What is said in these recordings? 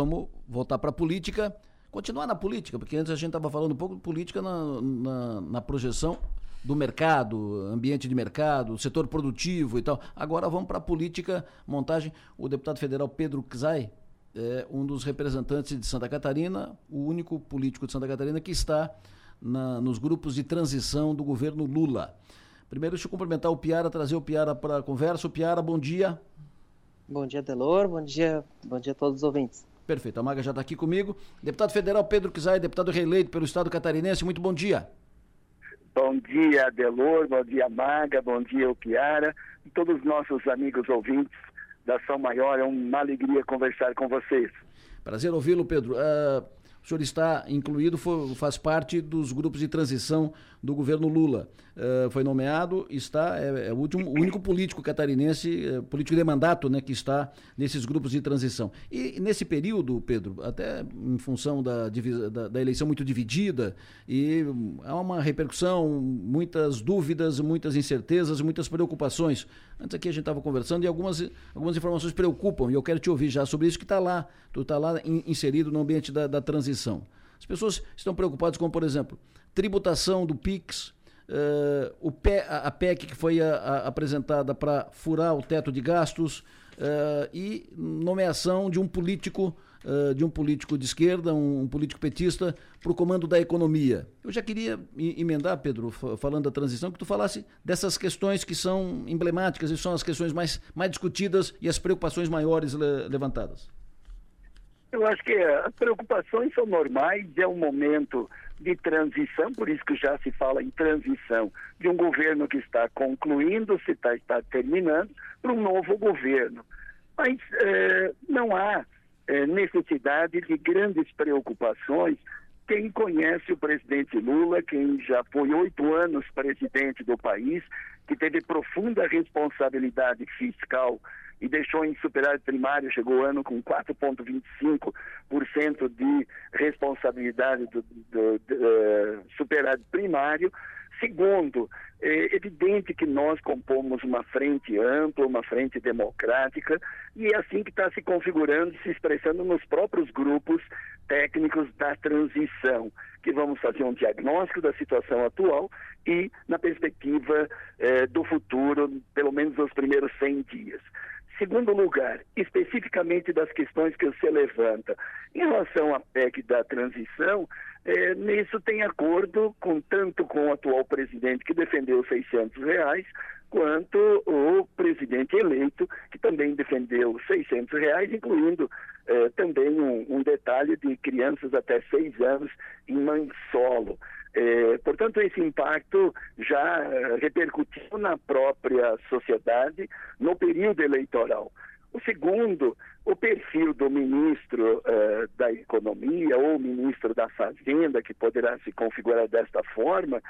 vamos voltar para a política, continuar na política, porque antes a gente estava falando um pouco de política na, na, na projeção do mercado, ambiente de mercado, setor produtivo e tal. Agora vamos para a política, montagem. O deputado federal Pedro Czai é um dos representantes de Santa Catarina, o único político de Santa Catarina que está na, nos grupos de transição do governo Lula. Primeiro, deixa eu cumprimentar o Piara, trazer o Piara para a conversa. O Piara, bom dia. Bom dia, Delor. Bom dia, bom dia a todos os ouvintes. Perfeito, a Maga já está aqui comigo. Deputado federal Pedro Kizai, deputado reeleito pelo Estado catarinense, muito bom dia. Bom dia, Adelor, bom dia, Maga, bom dia, Piara, e todos os nossos amigos ouvintes da Ação Maior. É uma alegria conversar com vocês. Prazer ouvi-lo, Pedro. Uh, o senhor está incluído, faz parte dos grupos de transição do governo Lula. Uh, foi nomeado, está, é, é, o, último, o único político catarinense, é, político de mandato, né, que está nesses grupos de transição. E nesse período, Pedro, até em função da, da, da eleição muito dividida, e há uma repercussão, muitas dúvidas, muitas incertezas, muitas preocupações. Antes aqui a gente estava conversando e algumas, algumas informações preocupam, e eu quero te ouvir já sobre isso que está lá, tu está lá in, inserido no ambiente da, da transição. As pessoas estão preocupadas com, por exemplo, tributação do PIX, uh, o PE, a, PEC que foi a, a, apresentada para furar o teto de gastos uh, e nomeação de um político uh, de um político de esquerda, um, um político petista, para o comando da economia. Eu já queria emendar, Pedro, falando da transição, que tu falasse dessas questões que são emblemáticas e são as questões mais, mais discutidas e as preocupações maiores le levantadas. Eu acho que as preocupações são normais, é um momento de transição, por isso que já se fala em transição, de um governo que está concluindo, se está, está terminando, para um novo governo. Mas eh, não há eh, necessidade de grandes preocupações. Quem conhece o presidente Lula, quem já foi oito anos presidente do país, que teve profunda responsabilidade fiscal e deixou em superávit primário, chegou o ano com 4,25% de responsabilidade do, do, do uh, superávit primário. Segundo, é evidente que nós compomos uma frente ampla, uma frente democrática, e é assim que está se configurando, se expressando nos próprios grupos técnicos da transição, que vamos fazer um diagnóstico da situação atual e na perspectiva eh, do futuro, pelo menos nos primeiros 100 dias. Segundo lugar, especificamente das questões que você levanta, em relação à PEC da transição, é, nisso tem acordo com tanto com o atual presidente que defendeu 600 reais, quanto o presidente eleito que também defendeu 600 reais, incluindo é, também um, um, detalhe de crianças até seis anos em mãe solo. É, portanto, esse impacto já é, repercutiu na própria sociedade no período eleitoral. O segundo, o perfil do ministro uh, da Economia ou ministro da Fazenda, que poderá se configurar desta forma,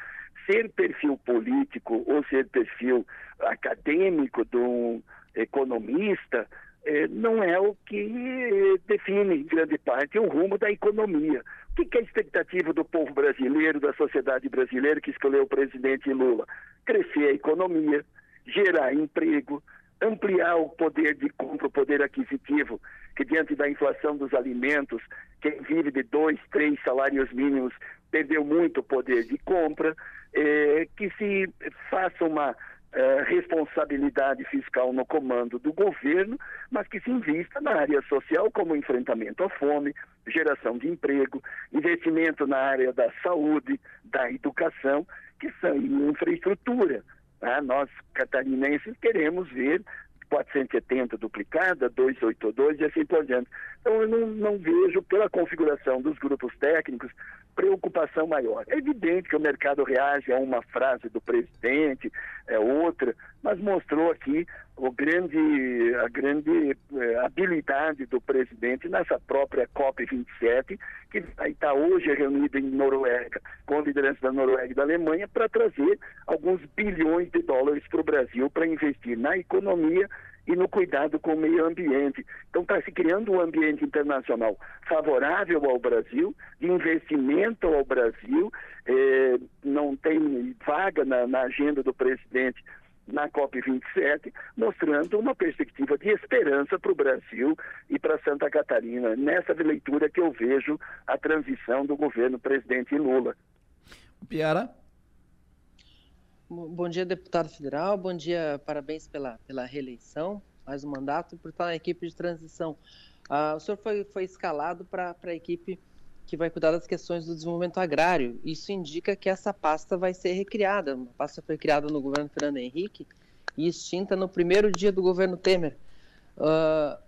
ser perfil político ou ser perfil acadêmico de um economista, eh, não é o que define, em grande parte, o rumo da economia. O que é a expectativa do povo brasileiro, da sociedade brasileira que escolheu o presidente Lula? Crescer a economia, gerar emprego, ampliar o poder de compra, o poder aquisitivo, que diante da inflação dos alimentos, quem vive de dois, três salários mínimos perdeu muito poder de compra, é, que se faça uma é, responsabilidade fiscal no comando do governo, mas que se invista na área social, como enfrentamento à fome, geração de emprego, investimento na área da saúde, da educação, que são infraestrutura. Ah, nós, catarinenses, queremos ver 470 duplicada, 282 e assim por diante. Então, eu não, não vejo, pela configuração dos grupos técnicos, preocupação maior. É evidente que o mercado reage a uma frase do presidente, é outra, mas mostrou aqui o grande, a grande eh, habilidade do presidente nessa própria COP27, que está hoje reunida em Noruega, com a liderança da Noruega e da Alemanha, para trazer alguns bilhões de dólares para o Brasil para investir na economia e no cuidado com o meio ambiente. Então está se criando um ambiente internacional favorável ao Brasil, de investimento ao Brasil, eh, não tem vaga na, na agenda do presidente na COP27, mostrando uma perspectiva de esperança para o Brasil e para Santa Catarina. Nessa leitura que eu vejo a transição do governo presidente Lula. Piara? Bom dia, deputado federal. Bom dia, parabéns pela, pela reeleição, mais um mandato, por estar na equipe de transição. Ah, o senhor foi, foi escalado para a equipe que vai cuidar das questões do desenvolvimento agrário. Isso indica que essa pasta vai ser recriada. A pasta foi criada no governo Fernando Henrique e extinta no primeiro dia do governo Temer. Uh,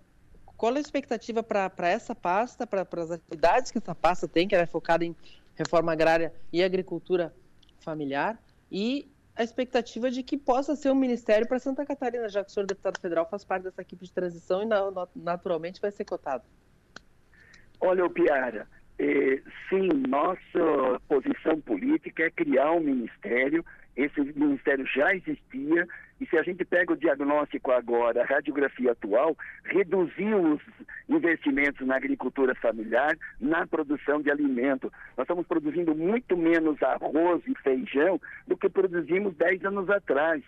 qual a expectativa para essa pasta, para as atividades que essa pasta tem, que é focada em reforma agrária e agricultura familiar, e a expectativa de que possa ser um ministério para Santa Catarina, já que o senhor deputado federal faz parte dessa equipe de transição e naturalmente vai ser cotado. Olha, Piara, eh, sim, nossa posição política é criar um ministério. Esse ministério já existia e se a gente pega o diagnóstico agora, a radiografia atual, reduziu os investimentos na agricultura familiar, na produção de alimento. Nós estamos produzindo muito menos arroz e feijão do que produzimos 10 anos atrás.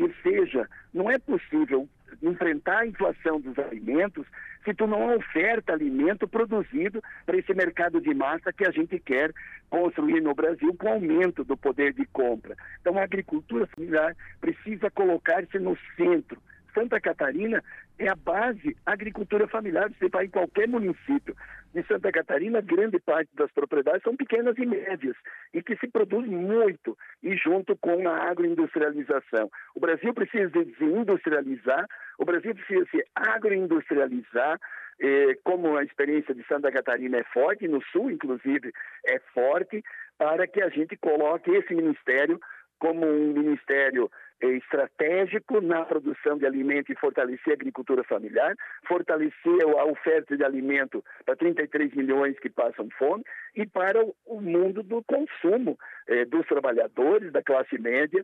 Ou seja, não é possível enfrentar a inflação dos alimentos se tu não oferta alimento produzido para esse mercado de massa que a gente quer construir no Brasil com aumento do poder de compra. Então a agricultura familiar precisa colocar-se no centro. Santa Catarina é a base agricultura familiar. Você vai em qualquer município de Santa Catarina, grande parte das propriedades são pequenas e médias e que se produz muito e junto com a agroindustrialização. O Brasil precisa se industrializar, o Brasil precisa se agroindustrializar, eh, como a experiência de Santa Catarina é forte, no sul inclusive é forte, para que a gente coloque esse ministério como um ministério eh, estratégico na produção de alimento e fortalecer a agricultura familiar, fortalecer a oferta de alimento para 33 milhões que passam fome e para o mundo do consumo eh, dos trabalhadores, da classe média,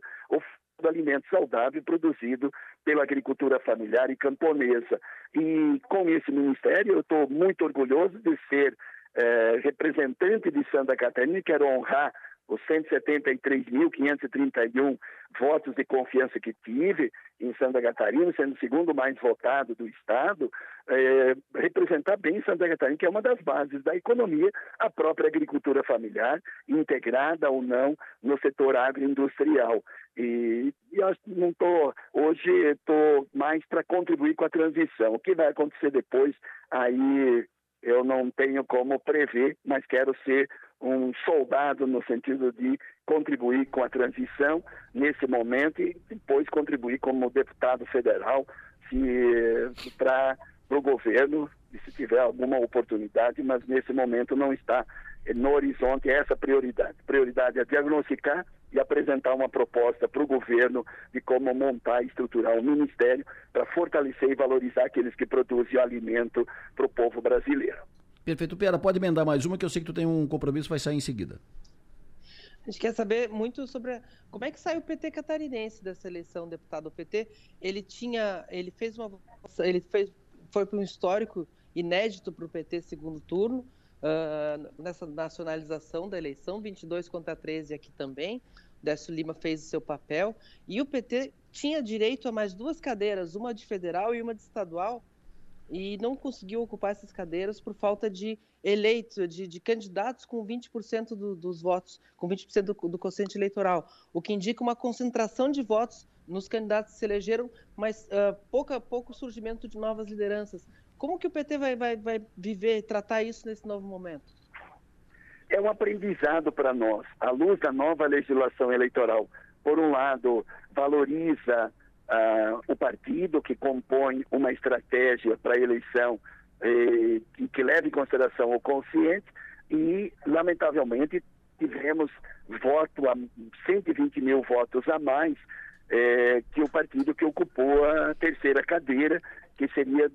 do alimento saudável produzido pela agricultura familiar e camponesa. E com esse ministério eu estou muito orgulhoso de ser eh, representante de Santa Catarina e quero honrar os 173.531 votos de confiança que tive em Santa Catarina, sendo o segundo mais votado do Estado, é, representar bem Santa Catarina, que é uma das bases da economia, a própria agricultura familiar, integrada ou não no setor agroindustrial. E, e eu não estou, hoje estou mais para contribuir com a transição. O que vai acontecer depois, aí eu não tenho como prever, mas quero ser um soldado no sentido de contribuir com a transição nesse momento e depois contribuir como deputado federal para o governo, se tiver alguma oportunidade, mas nesse momento não está no horizonte essa prioridade. Prioridade é diagnosticar e apresentar uma proposta para o governo de como montar e estruturar um ministério para fortalecer e valorizar aqueles que produzem o alimento para o povo brasileiro. Perfeito. Pera, pode emendar mais uma que eu sei que tu tem um compromisso, vai sair em seguida. A gente quer saber muito sobre como é que saiu o PT catarinense dessa eleição, deputado. O PT, ele tinha, ele fez uma, ele fez, foi para um histórico inédito para o PT segundo turno, uh, nessa nacionalização da eleição, 22 contra 13 aqui também. Décio Lima fez o seu papel e o PT tinha direito a mais duas cadeiras, uma de federal e uma de estadual, e não conseguiu ocupar essas cadeiras por falta de eleitos, de, de candidatos com 20% do, dos votos, com 20% do, do quociente eleitoral, o que indica uma concentração de votos nos candidatos que se elegeram, mas uh, pouco pouco surgimento de novas lideranças. Como que o PT vai, vai, vai viver, tratar isso nesse novo momento? É um aprendizado para nós, à luz da nova legislação eleitoral. Por um lado, valoriza uh, o partido que compõe uma estratégia para a eleição eh, que, que leve em consideração o consciente e, lamentavelmente, tivemos voto a 120 mil votos a mais eh, que o partido que ocupou a terceira cadeira, que seria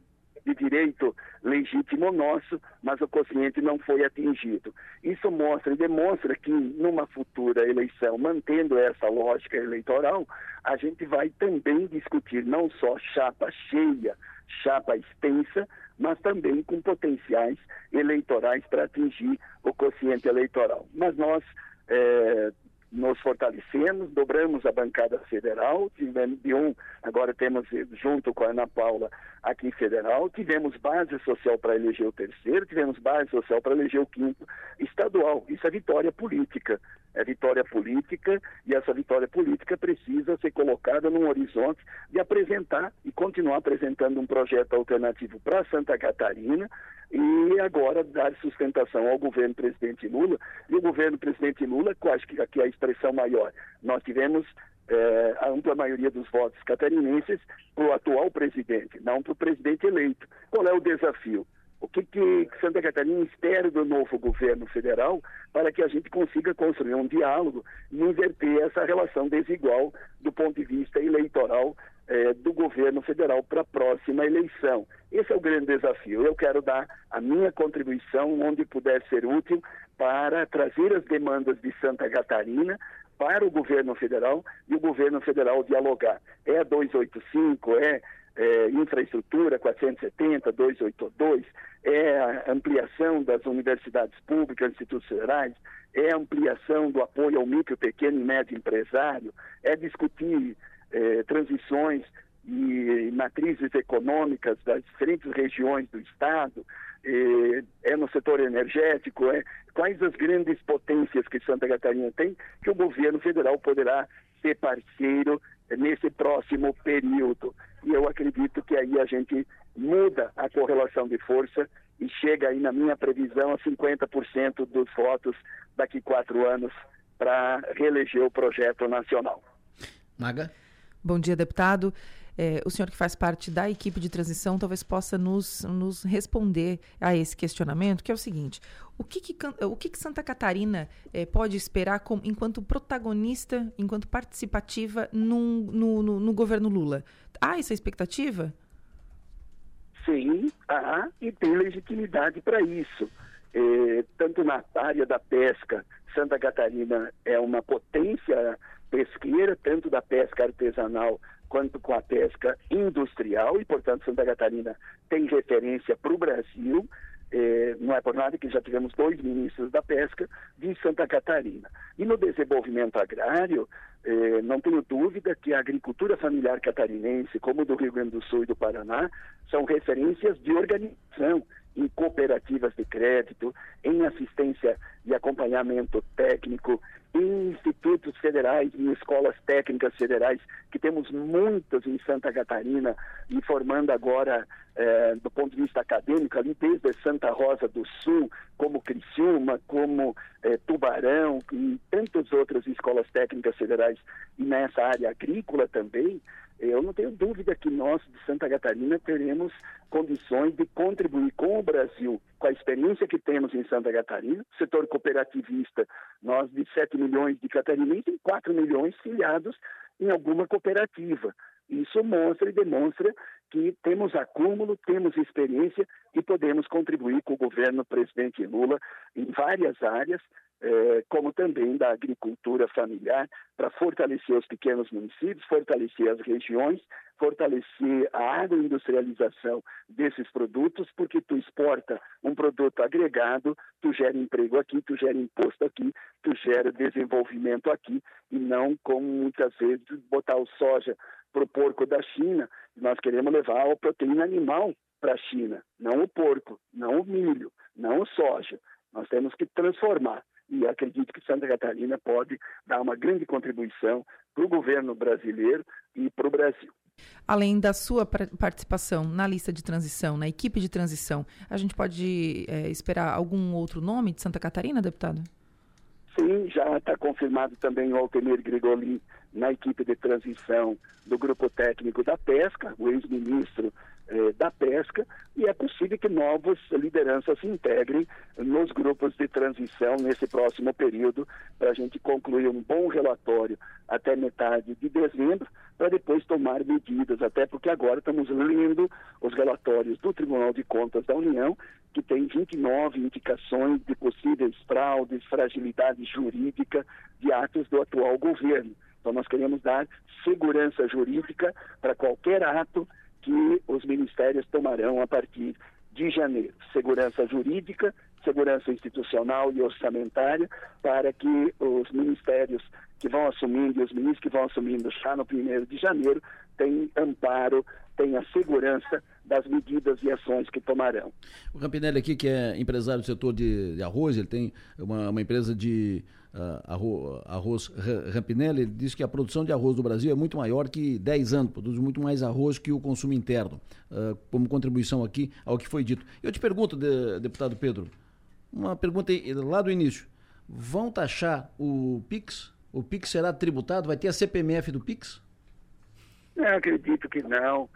de direito legítimo nosso, mas o consciente não foi atingido. Isso mostra e demonstra que numa futura eleição, mantendo essa lógica eleitoral, a gente vai também discutir não só chapa cheia, chapa extensa, mas também com potenciais eleitorais para atingir o consciente eleitoral. Mas nós é, nos fortalecemos, dobramos a bancada federal, tivemos de um, agora temos junto com a Ana Paula aqui federal, tivemos base social para eleger o terceiro, tivemos base social para eleger o quinto estadual. Isso é vitória política. É vitória política e essa vitória política precisa ser colocada num horizonte de apresentar e continuar apresentando um projeto alternativo para Santa Catarina e agora dar sustentação ao governo presidente Lula. E o governo presidente Lula, acho que aqui é a expressão maior, nós tivemos é, a ampla maioria dos votos catarinenses para o atual presidente, não para o presidente eleito. Qual é o desafio? O que, que Santa Catarina espera do novo governo federal para que a gente consiga construir um diálogo e inverter essa relação desigual do ponto de vista eleitoral eh, do governo federal para a próxima eleição. Esse é o grande desafio. Eu quero dar a minha contribuição onde puder ser útil para trazer as demandas de Santa Catarina para o governo federal e o governo federal dialogar. É a 285, é é, infraestrutura 470, 282, é ampliação das universidades públicas, institutos federais, é ampliação do apoio ao micro, pequeno e médio empresário, é discutir é, transições e matrizes econômicas das diferentes regiões do Estado, é, é no setor energético, é quais as grandes potências que Santa Catarina tem que o governo federal poderá ser parceiro nesse próximo período. E eu acredito que aí a gente muda a correlação de força e chega aí, na minha previsão, a 50% dos votos daqui quatro anos para reeleger o projeto nacional. Maga? Bom dia, deputado. É, o senhor que faz parte da equipe de transição talvez possa nos, nos responder a esse questionamento, que é o seguinte: o que, que, o que, que Santa Catarina é, pode esperar com, enquanto protagonista, enquanto participativa num, no, no, no governo Lula? Há essa expectativa? Sim, há e tem legitimidade para isso. É, tanto na área da pesca, Santa Catarina é uma potência pesqueira, tanto da pesca artesanal quanto com a pesca industrial, e, portanto, Santa Catarina tem referência para o Brasil. É, não é por nada que já tivemos dois ministros da pesca de Santa Catarina. E no desenvolvimento agrário, é, não tenho dúvida que a agricultura familiar catarinense, como do Rio Grande do Sul e do Paraná, são referências de organização em cooperativas de crédito, em assistência e acompanhamento técnico, em institutos federais, em escolas técnicas federais, que temos muitas em Santa Catarina, informando agora eh, do ponto de vista acadêmico, ali desde Santa Rosa do Sul, como Criciúma, como eh, Tubarão e tantas outras escolas técnicas federais e nessa área agrícola também, eu não tenho dúvida que nós, de Santa Catarina, teremos condições de contribuir com o Brasil, com a experiência que temos em Santa Catarina, setor cooperativista, nós de 7 milhões de catarinenses, tem 4 milhões filiados em alguma cooperativa. Isso mostra e demonstra que temos acúmulo, temos experiência e podemos contribuir com o governo presidente Lula em várias áreas, como também da agricultura familiar, para fortalecer os pequenos municípios, fortalecer as regiões, fortalecer a agroindustrialização desses produtos, porque tu exporta um produto agregado, tu gera emprego aqui, tu gera imposto aqui, tu gera desenvolvimento aqui, e não como muitas vezes botar o soja para o porco da China, nós queremos levar a proteína animal para a China, não o porco, não o milho, não o soja. Nós temos que transformar. E acredito que Santa Catarina pode dar uma grande contribuição para o governo brasileiro e para o Brasil. Além da sua participação na lista de transição, na equipe de transição, a gente pode é, esperar algum outro nome de Santa Catarina, deputado? Sim, já está confirmado também o Altemir Grigolin na equipe de transição do grupo técnico da pesca, o ex-ministro eh, da pesca, e é possível que novas lideranças se integrem nos grupos de transição nesse próximo período, para a gente concluir um bom relatório até metade de dezembro, para depois tomar medidas, até porque agora estamos lendo os relatórios do Tribunal de Contas da União, que tem 29 indicações de possíveis fraudes, fragilidade jurídica de atos do atual governo. Então, nós queremos dar segurança jurídica para qualquer ato que os ministérios tomarão a partir de janeiro. Segurança jurídica, segurança institucional e orçamentária, para que os ministérios que vão assumindo e os ministros que vão assumindo já no primeiro de janeiro tenham amparo, tenham segurança das medidas e ações que tomarão. O Rampinelli aqui, que é empresário do setor de, de arroz, ele tem uma, uma empresa de uh, arroz, arroz Rampinelli, ele diz que a produção de arroz do Brasil é muito maior que 10 anos, produz muito mais arroz que o consumo interno, uh, como contribuição aqui ao que foi dito. Eu te pergunto, de, deputado Pedro, uma pergunta lá do início, vão taxar o PIX? O PIX será tributado? Vai ter a CPMF do PIX? Eu acredito que não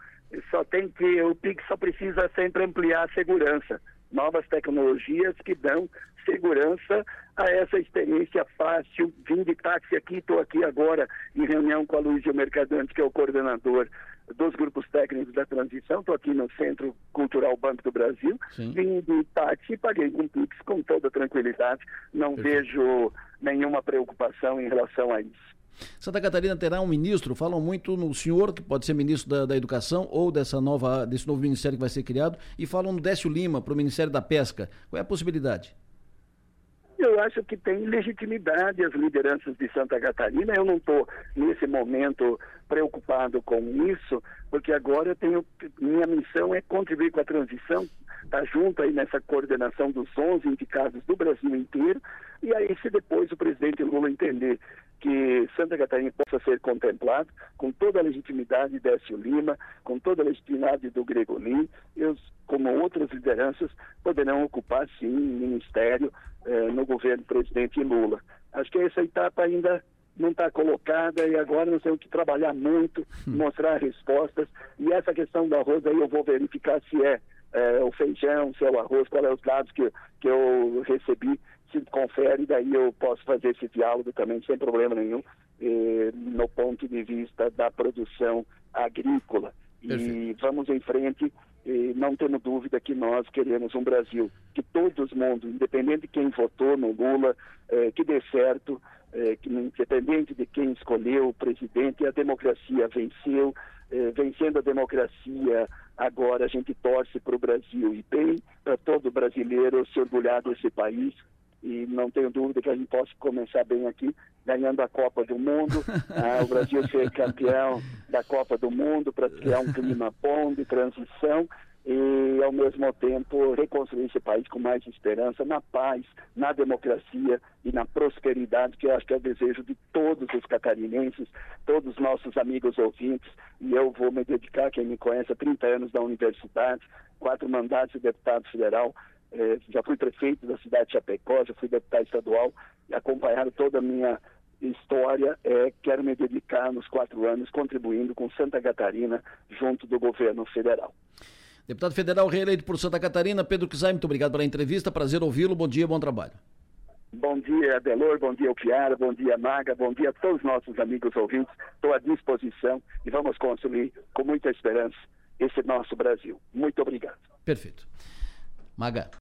só tem que o PIX só precisa sempre ampliar a segurança, novas tecnologias que dão segurança a essa experiência fácil. Vim de táxi aqui, estou aqui agora em reunião com a Luísa Mercadante, que é o coordenador dos grupos técnicos da transição. Estou aqui no Centro Cultural Banco do Brasil. Sim. Vim de táxi e paguei com Pix com toda tranquilidade. Não Perfeito. vejo nenhuma preocupação em relação a isso. Santa Catarina terá um ministro, falam muito no senhor, que pode ser ministro da, da Educação ou dessa nova, desse novo ministério que vai ser criado, e falam no Décio Lima para o Ministério da Pesca. Qual é a possibilidade? Eu acho que tem legitimidade as lideranças de Santa Catarina. Eu não estou, nesse momento, preocupado com isso, porque agora eu tenho. Minha missão é contribuir com a transição, estar tá junto aí nessa coordenação dos 11 indicados do Brasil inteiro. E aí, se depois o presidente Lula entender que Santa Catarina possa ser contemplado com toda a legitimidade de Décio Lima, com toda a legitimidade do Gregolin, eu, como outras lideranças, poderão ocupar, sim, ministério eh, no governo do presidente Lula. Acho que essa etapa ainda não está colocada e agora nós temos que trabalhar muito, hum. mostrar respostas. E essa questão do arroz aí eu vou verificar se é, é o feijão, se é o arroz, qual é os dados que, que eu recebi se confere, daí eu posso fazer esse diálogo também sem problema nenhum, eh, no ponto de vista da produção agrícola. Perfeito. E vamos em frente, eh, não tendo dúvida que nós queremos um Brasil que todo mundo, independente de quem votou no Lula, eh, que dê certo, eh, que independente de quem escolheu o presidente, a democracia venceu, eh, vencendo a democracia, agora a gente torce para o Brasil. E bem para todo brasileiro se orgulhar desse país. E não tenho dúvida que a gente possa começar bem aqui, ganhando a Copa do Mundo, ah, o Brasil ser campeão da Copa do Mundo para criar um clima bom de transição e, ao mesmo tempo, reconstruir esse país com mais esperança, na paz, na democracia e na prosperidade, que eu acho que é o desejo de todos os catarinenses, todos os nossos amigos ouvintes, e eu vou me dedicar, quem me conhece, há 30 anos da universidade, quatro mandatos de deputado federal, é, já fui prefeito da cidade de Chapecó, já fui deputado estadual e acompanharam toda a minha história. É, quero me dedicar nos quatro anos contribuindo com Santa Catarina junto do governo federal. Deputado federal reeleito por Santa Catarina, Pedro Kizai, muito obrigado pela entrevista, prazer ouvi-lo, bom dia, bom trabalho. Bom dia, Adelor, bom dia, Kiara, bom dia, Maga, bom dia a todos os nossos amigos ouvintes. Estou à disposição e vamos construir com muita esperança esse nosso Brasil. Muito obrigado. Perfeito. Maga.